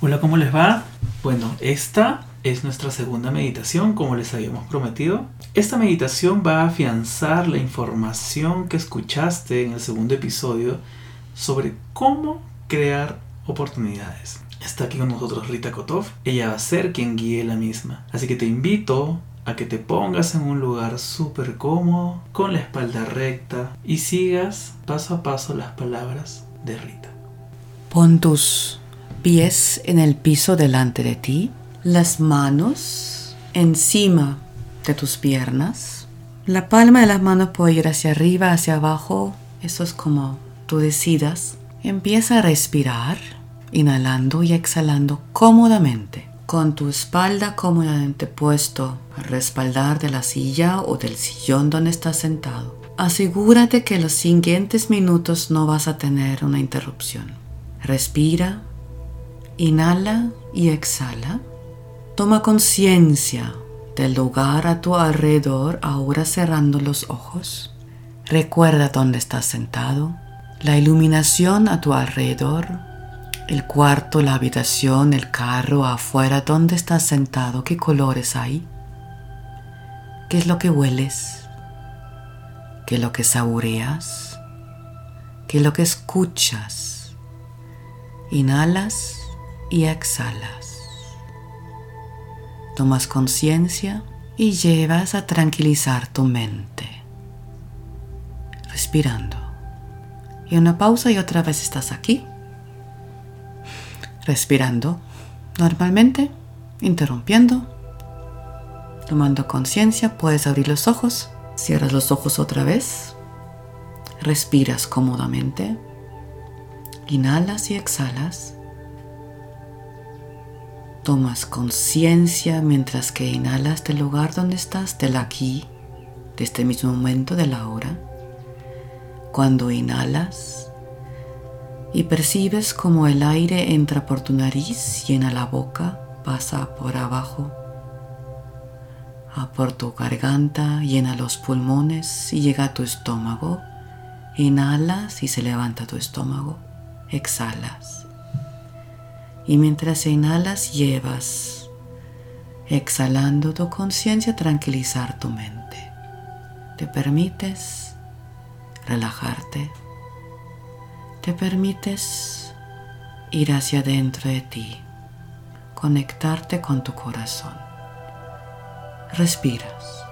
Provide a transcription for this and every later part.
Hola, ¿cómo les va? Bueno, esta es nuestra segunda meditación, como les habíamos prometido. Esta meditación va a afianzar la información que escuchaste en el segundo episodio sobre cómo crear oportunidades. Está aquí con nosotros Rita Kotov. Ella va a ser quien guíe la misma. Así que te invito a que te pongas en un lugar súper cómodo, con la espalda recta y sigas paso a paso las palabras de Rita. Pon tus pies en el piso delante de ti, las manos encima de tus piernas. La palma de las manos puede ir hacia arriba, hacia abajo. Eso es como tú decidas. Empieza a respirar, inhalando y exhalando cómodamente. Con tu espalda cómodamente puesto al respaldar de la silla o del sillón donde estás sentado. Asegúrate que los siguientes minutos no vas a tener una interrupción. Respira Inhala y exhala. Toma conciencia del lugar a tu alrededor ahora cerrando los ojos. Recuerda dónde estás sentado, la iluminación a tu alrededor, el cuarto, la habitación, el carro afuera, dónde estás sentado, qué colores hay, qué es lo que hueles, qué es lo que saboreas, qué es lo que escuchas. Inhalas y exhalas. Tomas conciencia y llevas a tranquilizar tu mente. Respirando. Y una pausa y otra vez estás aquí. Respirando normalmente, interrumpiendo. Tomando conciencia, puedes abrir los ojos. Cierras los ojos otra vez. Respiras cómodamente. Inhalas y exhalas Tomas conciencia mientras que inhalas del lugar donde estás, del aquí, de este mismo momento de la hora. Cuando inhalas y percibes como el aire entra por tu nariz, llena la boca, pasa por abajo, a por tu garganta, llena los pulmones y llega a tu estómago. Inhalas y se levanta tu estómago. Exhalas y mientras inhalas llevas, exhalando tu conciencia, tranquilizar tu mente. Te permites relajarte, te permites ir hacia adentro de ti, conectarte con tu corazón. Respiras,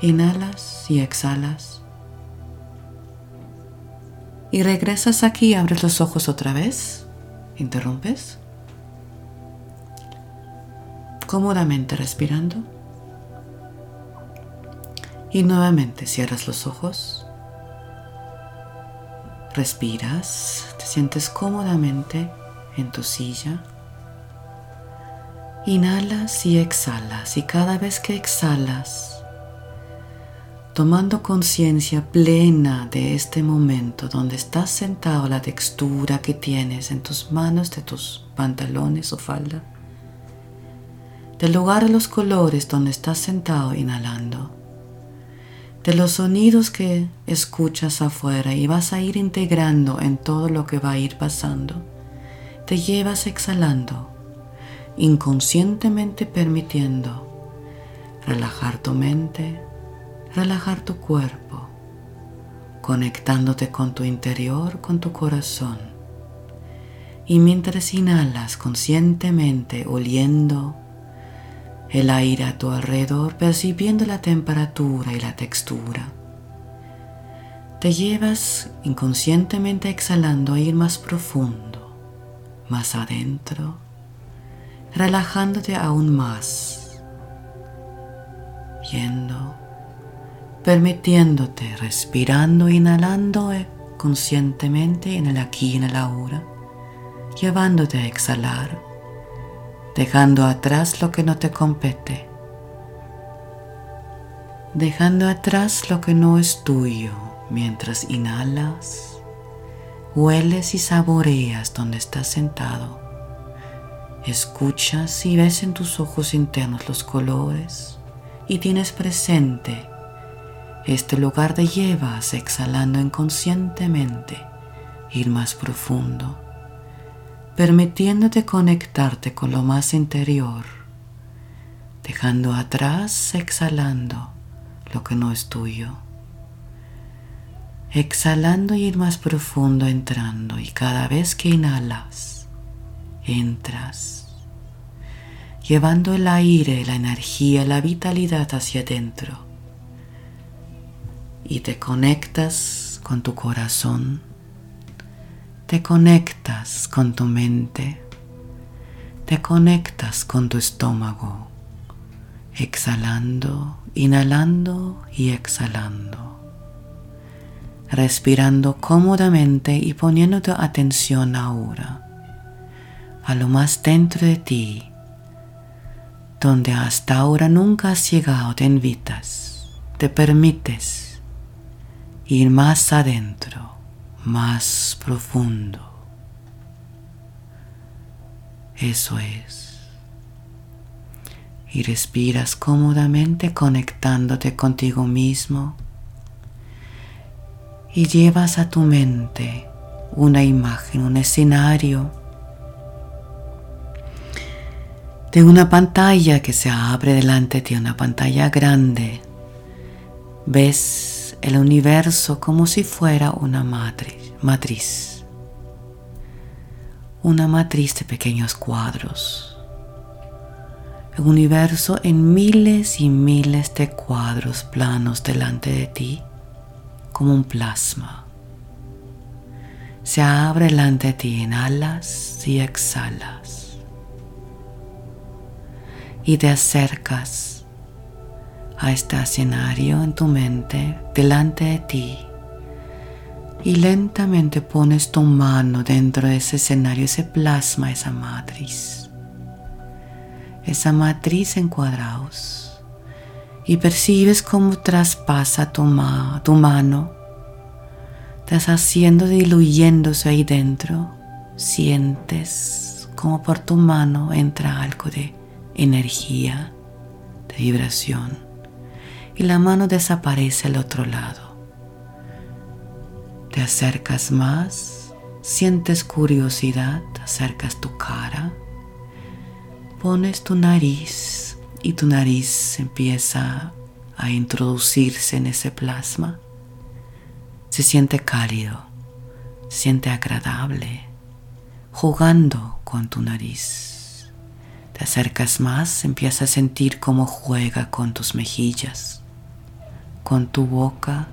inhalas y exhalas. Y regresas aquí, abres los ojos otra vez interrumpes, cómodamente respirando. Y nuevamente cierras los ojos, respiras, te sientes cómodamente en tu silla, inhalas y exhalas. Y cada vez que exhalas, tomando conciencia plena de este momento donde estás sentado, la textura que tienes en tus manos de tus pantalones o falda, del lugar de los colores donde estás sentado inhalando, de los sonidos que escuchas afuera y vas a ir integrando en todo lo que va a ir pasando, te llevas exhalando, inconscientemente permitiendo relajar tu mente, relajar tu cuerpo, conectándote con tu interior, con tu corazón. Y mientras inhalas conscientemente, oliendo el aire a tu alrededor, percibiendo la temperatura y la textura, te llevas inconscientemente exhalando a ir más profundo, más adentro, relajándote aún más, yendo permitiéndote, respirando, inhalando eh, conscientemente en el aquí y en el ahora, llevándote a exhalar, dejando atrás lo que no te compete, dejando atrás lo que no es tuyo mientras inhalas, hueles y saboreas donde estás sentado. Escuchas y ves en tus ojos internos los colores y tienes presente este lugar de llevas exhalando inconscientemente, ir más profundo, permitiéndote conectarte con lo más interior, dejando atrás, exhalando lo que no es tuyo. Exhalando y ir más profundo entrando y cada vez que inhalas, entras, llevando el aire, la energía, la vitalidad hacia adentro y te conectas con tu corazón, te conectas con tu mente, te conectas con tu estómago, exhalando, inhalando y exhalando. Respirando cómodamente y poniendo tu atención ahora a lo más dentro de ti, donde hasta ahora nunca has llegado, te invitas, te permites ir más adentro, más profundo. Eso es. Y respiras cómodamente conectándote contigo mismo y llevas a tu mente una imagen, un escenario de una pantalla que se abre delante de ti, una pantalla grande. Ves el universo como si fuera una matriz, una matriz de pequeños cuadros. El universo en miles y miles de cuadros planos delante de ti como un plasma. Se abre delante de ti, inhalas y exhalas. Y te acercas a este escenario en tu mente, delante de ti. Y lentamente pones tu mano dentro de ese escenario, ese plasma, esa matriz. Esa matriz en cuadrados y percibes cómo traspasa tu, tu mano, deshaciendo, diluyéndose ahí dentro. Sientes como por tu mano entra algo de energía, de vibración, y la mano desaparece al otro lado. Te acercas más, sientes curiosidad, acercas tu cara, pones tu nariz y tu nariz empieza a introducirse en ese plasma. Se siente cálido, se siente agradable, jugando con tu nariz. Te acercas más, empiezas a sentir cómo juega con tus mejillas, con tu boca,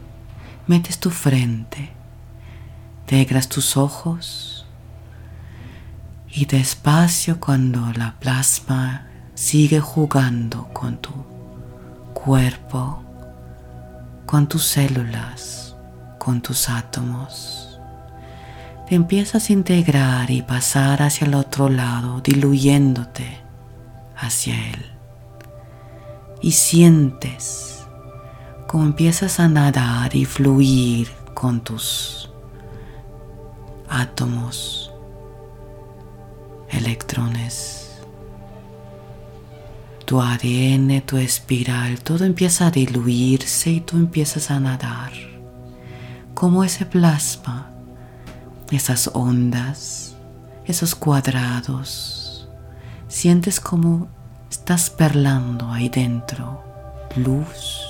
metes tu frente, negras tus ojos y despacio cuando la plasma Sigue jugando con tu cuerpo, con tus células, con tus átomos. Te empiezas a integrar y pasar hacia el otro lado, diluyéndote hacia él. Y sientes como empiezas a nadar y fluir con tus átomos, electrones tu ADN, tu espiral, todo empieza a diluirse y tú empiezas a nadar. Como ese plasma, esas ondas, esos cuadrados. Sientes como estás perlando ahí dentro, luz,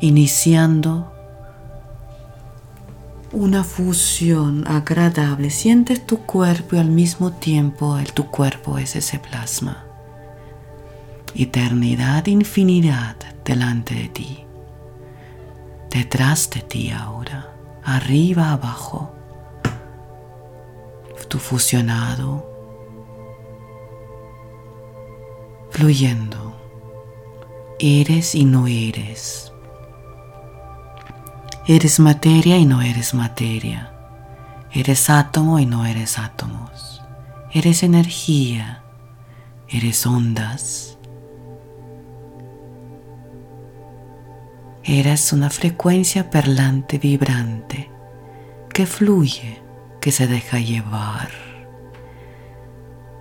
iniciando una fusión agradable. Sientes tu cuerpo y al mismo tiempo el, tu cuerpo es ese plasma. Eternidad, infinidad delante de ti, detrás de ti ahora, arriba, abajo, tu fusionado, fluyendo, eres y no eres, eres materia y no eres materia, eres átomo y no eres átomos, eres energía, eres ondas, Eras una frecuencia perlante vibrante que fluye, que se deja llevar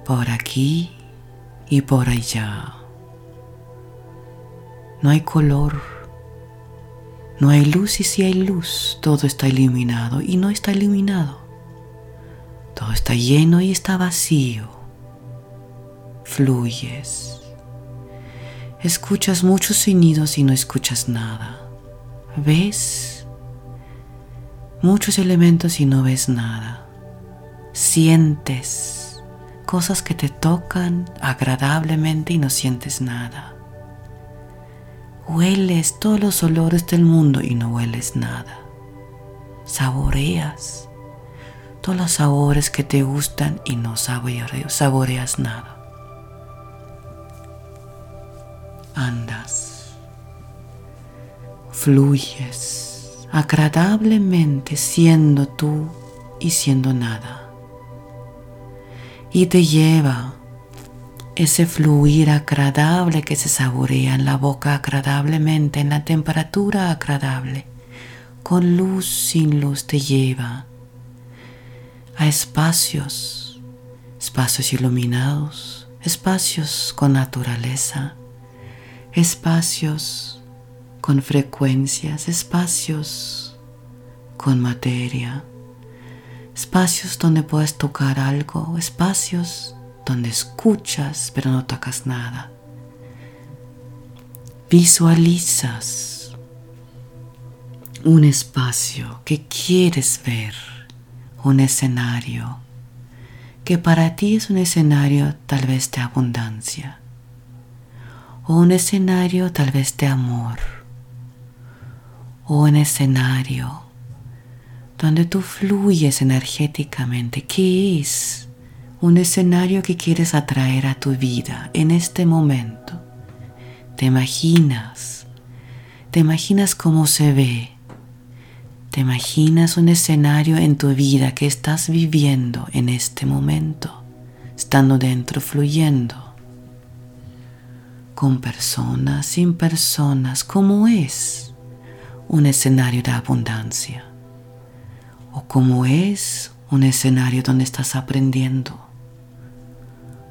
por aquí y por allá. No hay color, no hay luz y si hay luz, todo está iluminado y no está iluminado. Todo está lleno y está vacío. Fluyes. Escuchas muchos sonidos y no escuchas nada. Ves muchos elementos y no ves nada. Sientes cosas que te tocan agradablemente y no sientes nada. Hueles todos los olores del mundo y no hueles nada. Saboreas todos los sabores que te gustan y no saboreas nada. Andas, fluyes agradablemente siendo tú y siendo nada. Y te lleva ese fluir agradable que se saborea en la boca agradablemente, en la temperatura agradable, con luz, sin luz te lleva a espacios, espacios iluminados, espacios con naturaleza, espacios con frecuencias, espacios con materia, espacios donde puedes tocar algo, espacios donde escuchas pero no tocas nada. Visualizas un espacio que quieres ver, un escenario que para ti es un escenario tal vez de abundancia o un escenario tal vez de amor o un escenario donde tú fluyes energéticamente. ¿Qué es? Un escenario que quieres atraer a tu vida en este momento. Te imaginas, te imaginas cómo se ve, te imaginas un escenario en tu vida que estás viviendo en este momento, estando dentro, fluyendo, con personas, sin personas, cómo es un escenario de abundancia o cómo es un escenario donde estás aprendiendo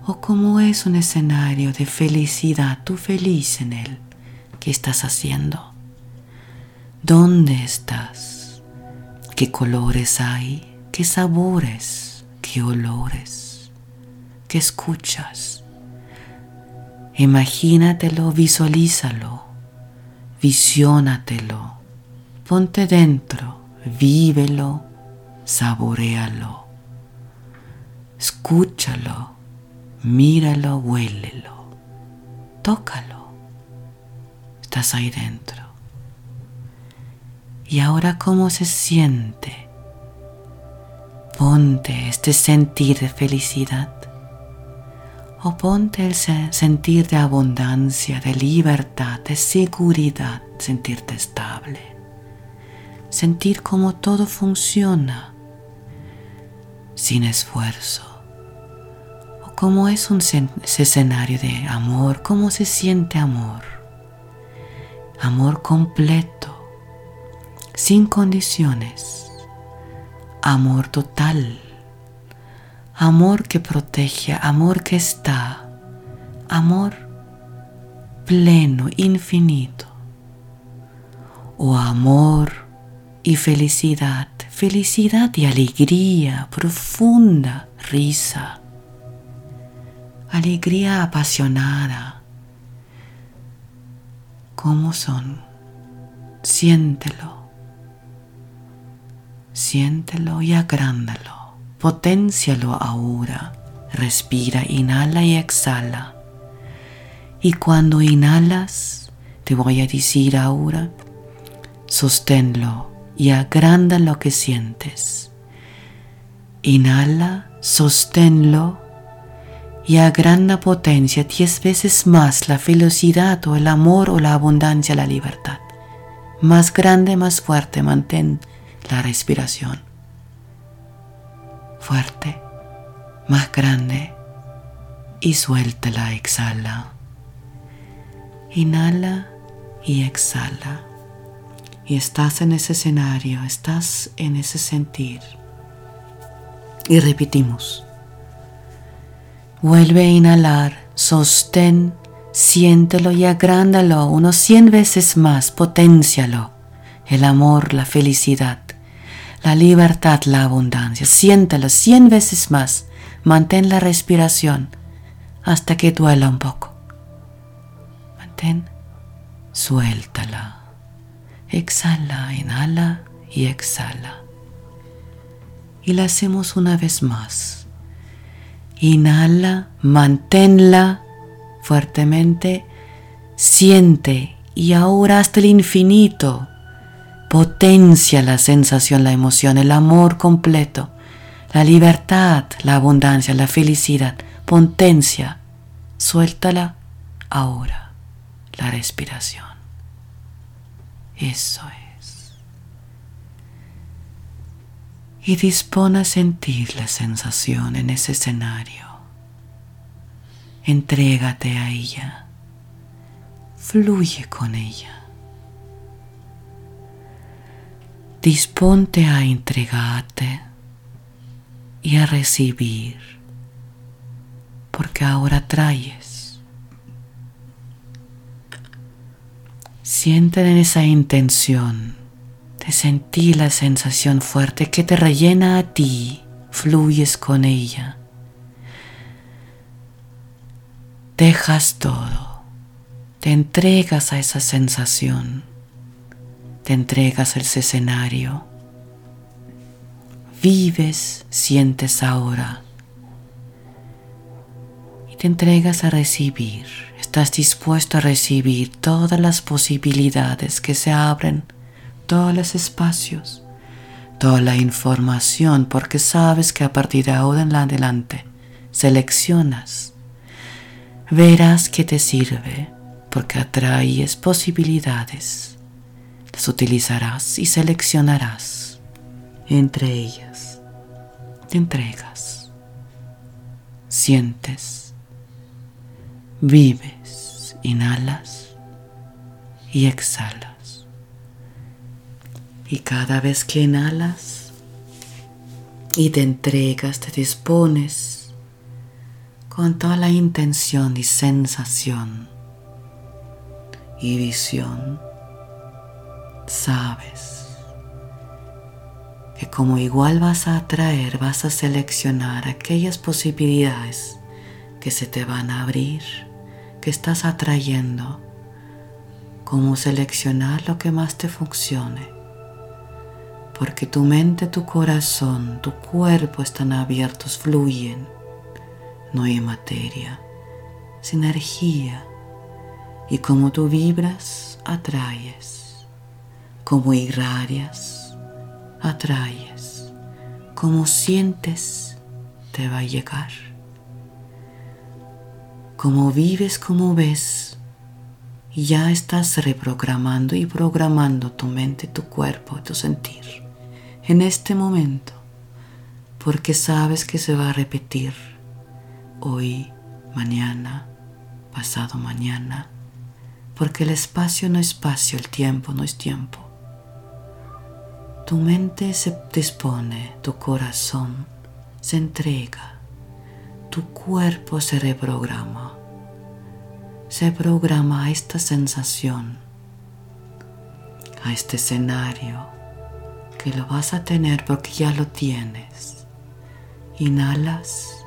o como es un escenario de felicidad, tú feliz en él. ¿Qué estás haciendo? ¿Dónde estás? ¿Qué colores hay? ¿Qué sabores? ¿Qué olores? ¿Qué escuchas? Imagínatelo, visualízalo, visiónatelo, ponte dentro, vívelo, saborealo, escúchalo míralo, huélelo, tócalo. Estás ahí dentro. Y ahora cómo se siente. Ponte este sentir de felicidad o ponte el sentir de abundancia, de libertad, de seguridad, sentirte estable. Sentir cómo todo funciona sin esfuerzo cómo es un escenario de amor, cómo se siente amor. Amor completo, sin condiciones. Amor total. Amor que protege, amor que está. Amor pleno, infinito. O amor y felicidad, felicidad y alegría profunda, risa alegría apasionada. ¿Cómo son? Siéntelo. Siéntelo y agrándalo. Potencialo ahora. Respira, inhala y exhala. Y cuando inhalas, te voy a decir ahora, sosténlo y agranda lo que sientes. Inhala, sosténlo y agranda potencia diez veces más la felicidad o el amor o la abundancia, la libertad. Más grande, más fuerte, mantén la respiración. Fuerte, más grande y suéltala, exhala. Inhala y exhala. Y estás en ese escenario, estás en ese sentir. Y repetimos. Vuelve a inhalar, sostén, siéntelo y agrándalo unos cien veces más, potencialo. El amor, la felicidad, la libertad, la abundancia. Siéntala cien veces más. Mantén la respiración hasta que duela un poco. Mantén, suéltala. Exhala, inhala y exhala. Y la hacemos una vez más. Inhala, manténla fuertemente, siente y ahora hasta el infinito potencia la sensación, la emoción, el amor completo, la libertad, la abundancia, la felicidad, potencia. Suéltala ahora, la respiración. Eso es. Y dispone a sentir la sensación en ese escenario. Entrégate a ella. Fluye con ella. Disponte a entregarte y a recibir, porque ahora traes. Siente en esa intención de sentir la sensación fuerte que te rellena a ti, fluyes con ella. Dejas todo, te entregas a esa sensación, te entregas al escenario, vives, sientes ahora. Y te entregas a recibir. Estás dispuesto a recibir todas las posibilidades que se abren, todos los espacios, toda la información, porque sabes que a partir de ahora en adelante seleccionas verás que te sirve porque atraes posibilidades. Las utilizarás y seleccionarás. Entre ellas te entregas, sientes, vives, inhalas y exhalas. Y cada vez que inhalas y te entregas, te dispones con toda la intención y sensación y visión, sabes que como igual vas a atraer, vas a seleccionar aquellas posibilidades que se te van a abrir, que estás atrayendo, como seleccionar lo que más te funcione. Porque tu mente, tu corazón, tu cuerpo están abiertos, fluyen no hay materia, es energía. Y como tú vibras, atraes. Como irradias, atraes. Como sientes, te va a llegar. Como vives, como ves, ya estás reprogramando y programando tu mente, tu cuerpo, tu sentir en este momento, porque sabes que se va a repetir hoy, mañana, pasado mañana, porque el espacio no es espacio, el tiempo no es tiempo. Tu mente se dispone, tu corazón se entrega, tu cuerpo se reprograma, se programa a esta sensación, a este escenario lo vas a tener porque ya lo tienes. Inhalas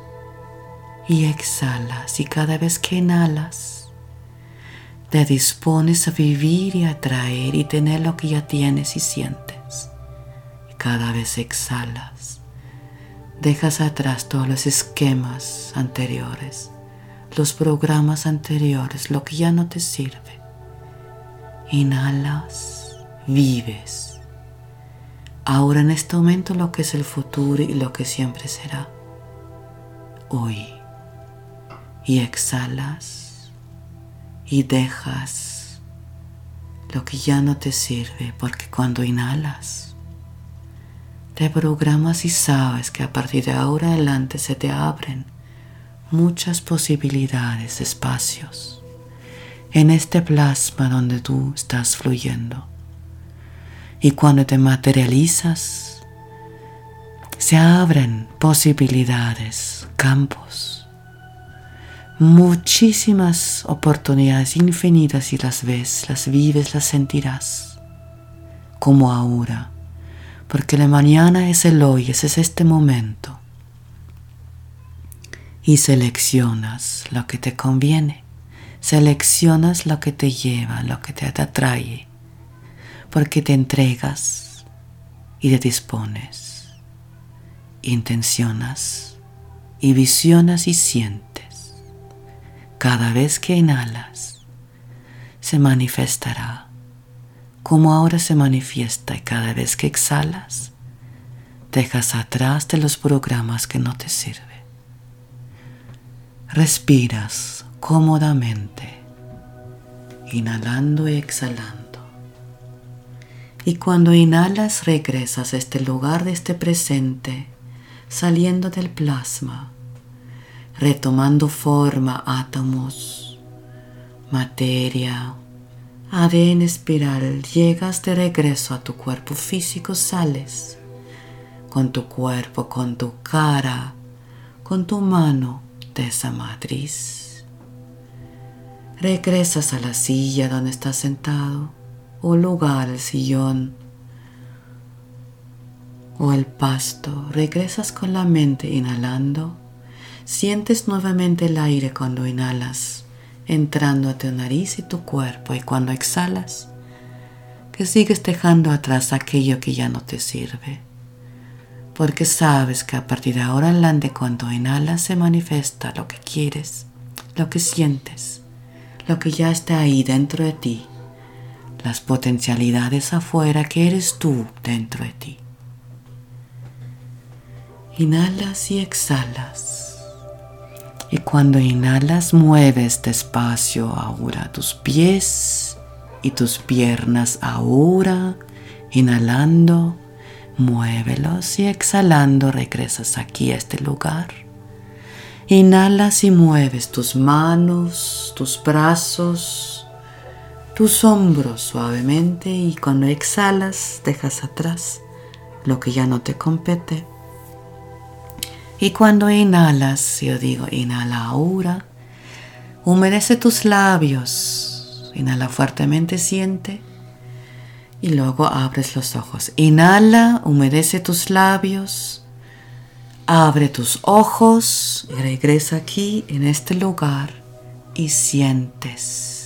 y exhalas y cada vez que inhalas te dispones a vivir y atraer y tener lo que ya tienes y sientes. Cada vez exhalas, dejas atrás todos los esquemas anteriores, los programas anteriores, lo que ya no te sirve. Inhalas, vives. Ahora en este momento lo que es el futuro y lo que siempre será. Hoy y exhalas y dejas lo que ya no te sirve porque cuando inhalas te programas y sabes que a partir de ahora adelante se te abren muchas posibilidades, espacios en este plasma donde tú estás fluyendo. Y cuando te materializas, se abren posibilidades, campos muchísimas oportunidades infinitas y las ves, las vives, las sentirás, como ahora, Porque la mañana es el hoy, ese es este momento. Y seleccionas lo que te conviene. Seleccionas lo que te lleva, lo que te atrae. Porque te entregas y te dispones. Intencionas y visionas y sientes. Cada vez que inhalas, se manifestará como ahora se manifiesta y cada vez que exhalas, dejas atrás de los programas que no te sirven. Respiras cómodamente, inhalando y exhalando. Y cuando inhalas regresas a este lugar de este presente, saliendo del plasma, retomando forma átomos, materia, ADN espiral, llegas de regreso a tu cuerpo físico, sales con tu cuerpo, con tu cara, con tu mano de esa matriz. Regresas a la silla donde estás sentado, o lugar, el sillón, o el pasto. Regresas con la mente inhalando. Sientes nuevamente el aire cuando inhalas entrando a tu nariz y tu cuerpo y cuando exhalas, que sigues dejando atrás aquello que ya no te sirve. Porque sabes que a partir de ahora adelante cuando inhalas se manifiesta lo que quieres, lo que sientes, lo que ya está ahí dentro de ti, las potencialidades afuera que eres tú dentro de ti. Inhalas y exhalas. Y cuando inhalas, mueves despacio ahora tus pies y tus piernas ahora. Inhalando, muévelos y exhalando regresas aquí a este lugar. Inhalas y mueves tus manos, tus brazos, tus hombros suavemente y cuando exhalas dejas atrás lo que ya no te compete. Y cuando inhalas, yo digo, inhala ahora, humedece tus labios, inhala fuertemente, siente, y luego abres los ojos. Inhala, humedece tus labios, abre tus ojos y regresa aquí en este lugar y sientes.